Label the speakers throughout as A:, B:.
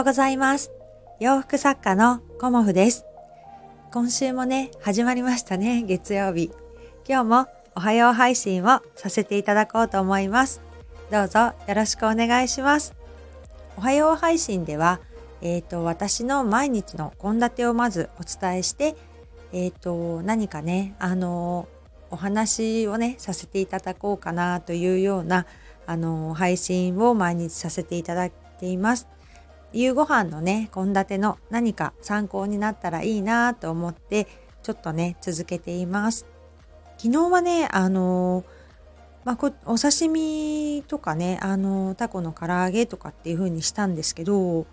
A: ようございます。洋服作家のコモフです。今週もね、始まりましたね、月曜日。今日もおはよう配信をさせていただこうと思います。どうぞよろしくお願いします。おはよう配信では、えっ、と、私の毎日の献立をまずお伝えして、えっ、と、何かね、あの、お話をね、させていただこうかなというような、あの、配信を毎日させていただいています。夕ご飯のね、献立の何か参考になったらいいなと思って、ちょっとね、続けています。昨日はね、あの、まあ、こお刺身とかね、あの、タコの唐揚げとかっていう風にしたんですけど、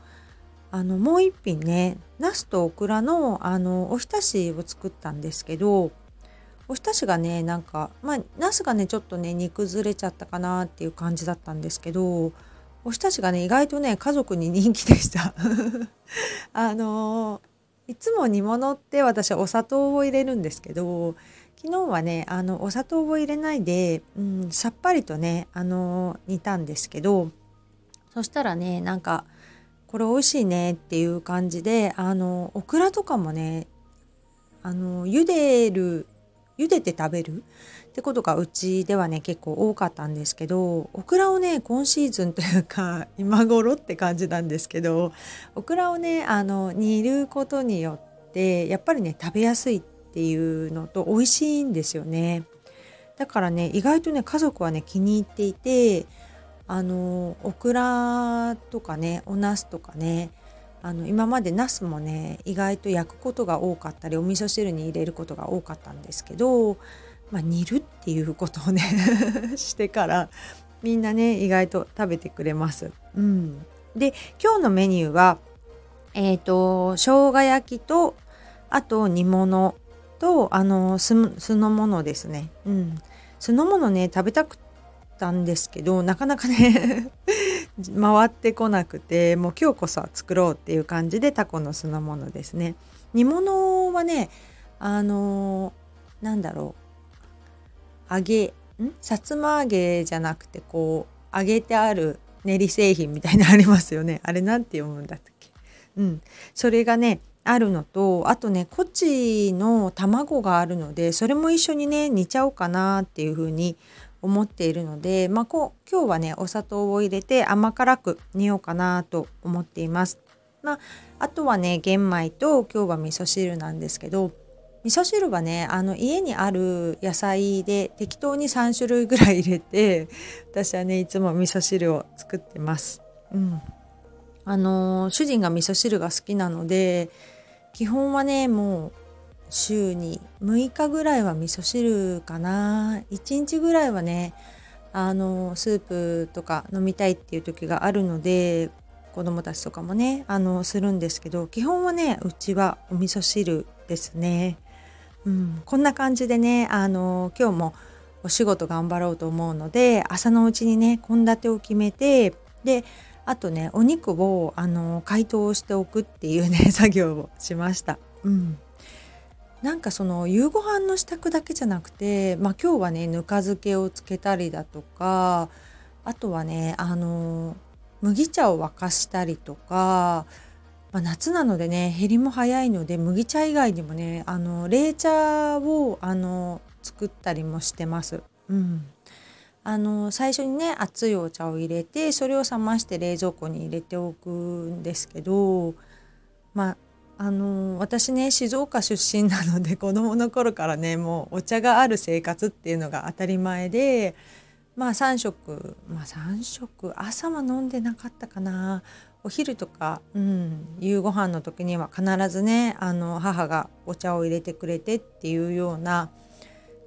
A: あの、もう一品ね、ナスとオクラの、あの、おひたしを作ったんですけど、おひたしがね、なんか、まあ、ナスがね、ちょっとね、煮崩れちゃったかなっていう感じだったんですけど、おひたしがね、意外とね、家族に人気でした。あのいつも煮物って私はお砂糖を入れるんですけど、昨日はね、あの、お砂糖を入れないで、うん、さっぱりとね、あの煮たんですけど、そしたらね、なんか、これ美味しいねっていう感じで、あの、オクラとかもね、あの、茹でる茹でて食べるってことがうちではね結構多かったんですけどオクラをね今シーズンというか 今頃って感じなんですけどオクラをねあの煮ることによってやっぱりね食べやすいっていうのと美味しいんですよね。だからね意外とね家族はね気に入っていてあのオクラとかねお茄子とかねあの今までナスもね意外と焼くことが多かったりお味噌汁に入れることが多かったんですけど、まあ、煮るっていうことをね してからみんなね意外と食べてくれます。うん、で今日のメニューはえっ、ー、と生姜焼きとあと煮物とあの酢の物ですね。うん、酢の物ね食べたくたんですけどなかなかね 回ってこなくてもう今日こそは作ろうっていう感じでタコの酢の物ですね煮物はねあのー、なんだろう揚げん？さつま揚げじゃなくてこう揚げてある練り製品みたいなありますよね。あれなんて読むんだっけ？うん。それがねあるのとあとねコチの卵があるのでそれも一緒にね煮ちゃおうかなっていう風に思っているので、まあ、こう今日はねお砂糖を入れて甘辛く煮ようかなと思っています。まあ、あとはね玄米と今日は味噌汁なんですけど味噌汁はねあの家にある野菜で適当に3種類ぐらい入れて 私はねいつも味噌汁を作ってます。うん、あの主人が味噌汁が好きなので基本はねもう週に6日ぐらいは味噌汁かな。1日ぐらいはねあのスープとか飲みたいっていう時があるので子供たちとかもねあのするんですけど基本はねうちはお味噌汁ですね、うん、こんな感じでねあの今日もお仕事頑張ろうと思うので朝のうちにね献立を決めてであとねお肉をあの解凍しておくっていうね 作業をしました。うんなんかその夕ご飯の支度だけじゃなくて、まあ、今日はねぬか漬けをつけたりだとかあとはねあの麦茶を沸かしたりとか、まあ、夏なのでね減りも早いので麦茶以外にもねあの冷茶をあの作ったりもしてます。うんあの最初にね熱いお茶を入れてそれを冷まして冷蔵庫に入れておくんですけどまああの私ね静岡出身なので子供の頃からねもうお茶がある生活っていうのが当たり前でまあ3食まあ3食朝は飲んでなかったかなお昼とか、うん、夕ご飯の時には必ずねあの母がお茶を入れてくれてっていうような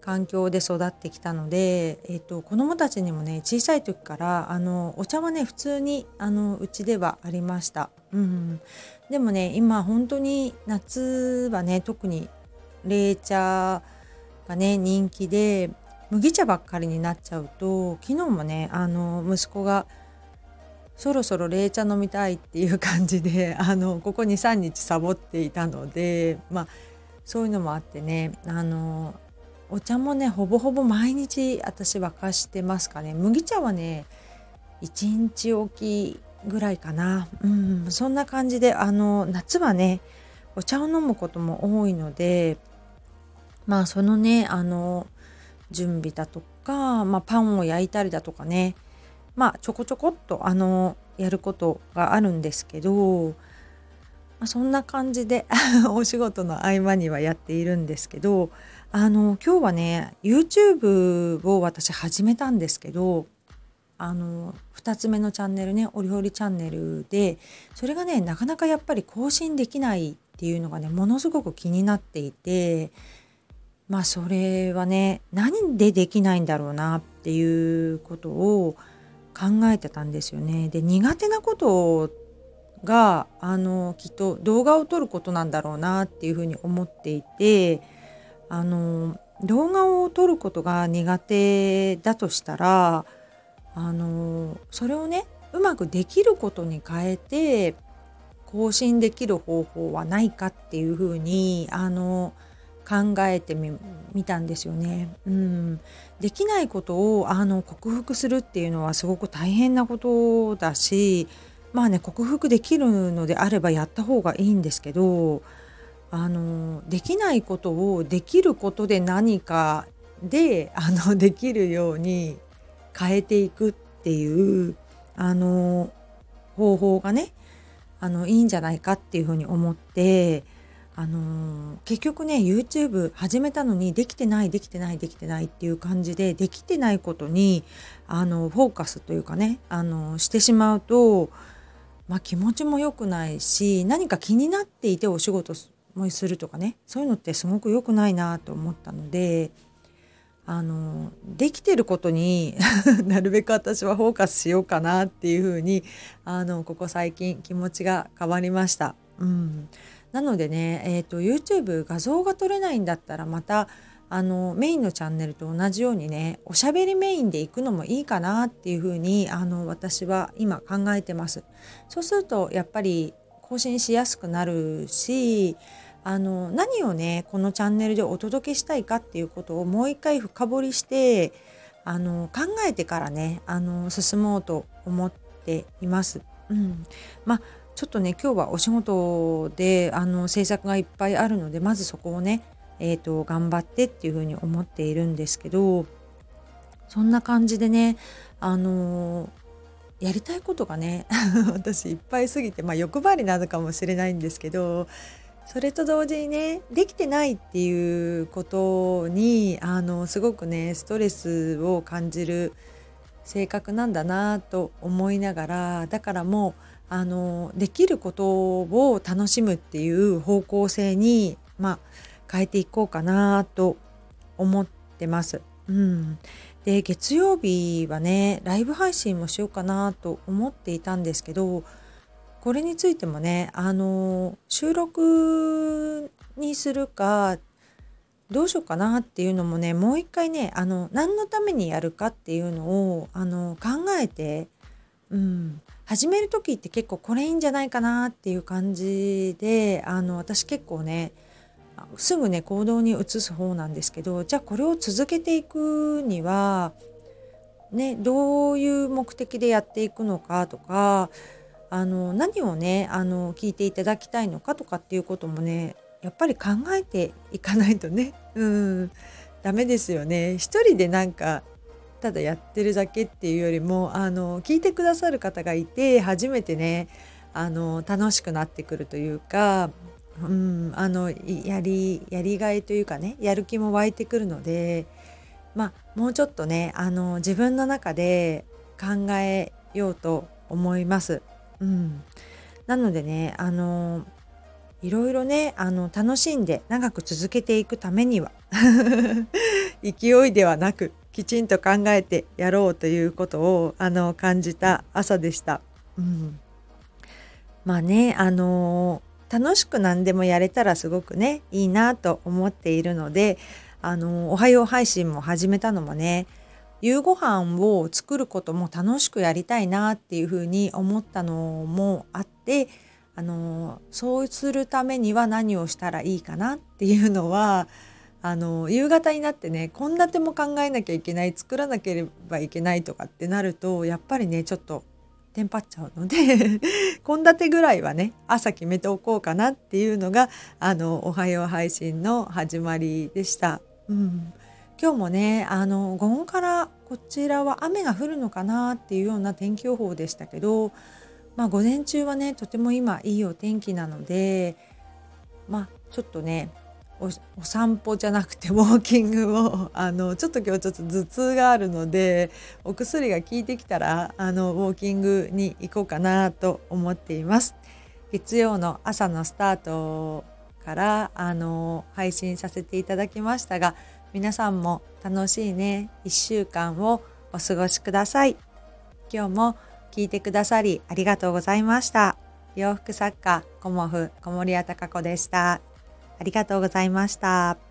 A: 環境で育ってきたので、えーと、子どもたちにもね小さい時からあのお茶はね普通にあのうちではありました。うん、でもね今本当に夏はね特に冷茶がね人気で麦茶ばっかりになっちゃうと昨日もねあの息子がそろそろ冷茶飲みたいっていう感じで あのここ23日サボっていたのでまあそういうのもあってねあのお茶もねほぼほぼ毎日私沸かしてますかね麦茶はね1日おきぐらいかな。うん、そんな感じで、あの、夏はね、お茶を飲むことも多いので、まあそのね、あの、準備だとか、まあ、パンを焼いたりだとかね、まあちょこちょこっとあの、やることがあるんですけど、まあ、そんな感じで お仕事の合間にはやっているんですけど、あの、今日はね、YouTube を私始めたんですけど、あの2つ目のチャンネルねお料理チャンネルでそれがねなかなかやっぱり更新できないっていうのがねものすごく気になっていてまあそれはね何でできないんだろうなっていうことを考えてたんですよね。で苦手なことがあのきっと動画を撮ることなんだろうなっていうふうに思っていてあの動画を撮ることが苦手だとしたらあのそれをねうまくできることに変えて更新できる方法はないかっていうふうにあの考えてみ見たんですよね。うん、できないことをあの克服するっていうのはすごく大変なことだしまあね克服できるのであればやった方がいいんですけどあのできないことをできることで何かであの できるように変えていくっていうあの方法がねあのいいんじゃないかっていうふうに思ってあの結局ね YouTube 始めたのにできてないできてないできてないっていう感じでできてないことにあのフォーカスというかねあのしてしまうと、まあ、気持ちも良くないし何か気になっていてお仕事もするとかねそういうのってすごく良くないなと思ったのであのできてることに なるべく私はフォーカスしようかなっていうふうにあのここ最近気持ちが変わりました。うん、なのでね、えーと、YouTube 画像が撮れないんだったらまたあのメインのチャンネルと同じようにねおしゃべりメインで行くのもいいかなっていうふうにあの私は今考えてます。そうするとやっぱり更新しやすくなるしあの何をねこのチャンネルでお届けしたいかっていうことをもう一回深掘りしてあの考えてからねあの進もうと思っています。うん、まあちょっとね今日はお仕事であの制作がいっぱいあるのでまずそこをね、えーと、頑張ってっていうふうに思っているんですけどそんな感じでねあのやりたいことがね 私いっぱいすぎてまあ欲張りなのかもしれないんですけどそれと同時にねできてないっていうことにあのすごくねストレスを感じる性格なんだなと思いながらだからもうあのできることを楽しむっていう方向性に、まあ、変えていこうかなと思ってます。うん、で月曜日はねライブ配信もしようかなと思っていたんですけどこれについてもねあの収録にするかどうしようかなっていうのもねもう一回ねあの何のためにやるかっていうのをあの考えて、うん、始める時って結構これいいんじゃないかなっていう感じであの私結構ねすぐね行動に移す方なんですけどじゃあこれを続けていくにはねどういう目的でやっていくのかとかあの何をねあの聞いていただきたいのかとかっていうこともねやっぱり考えていかないとねうんダメですよね。一人でなんかただやってるだけっていうよりもあの聞いてくださる方がいて初めてねあの楽しくなってくるというか、うん、あのやりやりがいというかねやる気も湧いてくるので、まあ、もうちょっとねあの自分の中で考えようと思います。うん、なのでねあのいろいろねあの楽しんで長く続けていくためには 勢いではなくきちんと考えてやろうということをあの感じた朝でした。うん、まあねあの楽しく何でもやれたらすごくねいいなと思っているのであのおはよう配信も始めたのもね夕ご飯を作ることも楽しくやりたいなっていうふうに思ったのもあってあのそうするためには何をしたらいいかなっていうのはあの夕方になってね献立も考えなきゃいけない作らなければいけないとかってなるとやっぱりねちょっとテンパっちゃうので 献立ぐらいはね朝決めておこうかなっていうのがあのおはよう配信の始まりでした。うん、今日もねあの午後からこちらは雨が降るのかなっていうような天気予報でしたけど、まあ、午前中はねとても今いいお天気なのでまあちょっとねお散歩じゃなくてウォーキングをあのちょっと今日ちょっと頭痛があるのでお薬が効いてきたらあのウォーキングに行こうかなと思っています。月曜の朝のスタートからあの配信させていただきましたが皆さんも楽しいね1週間をお過ごしください。今日も聞いてくださりありがとうございました。洋服作家コモフ小森屋隆子でした。ありがとうございました。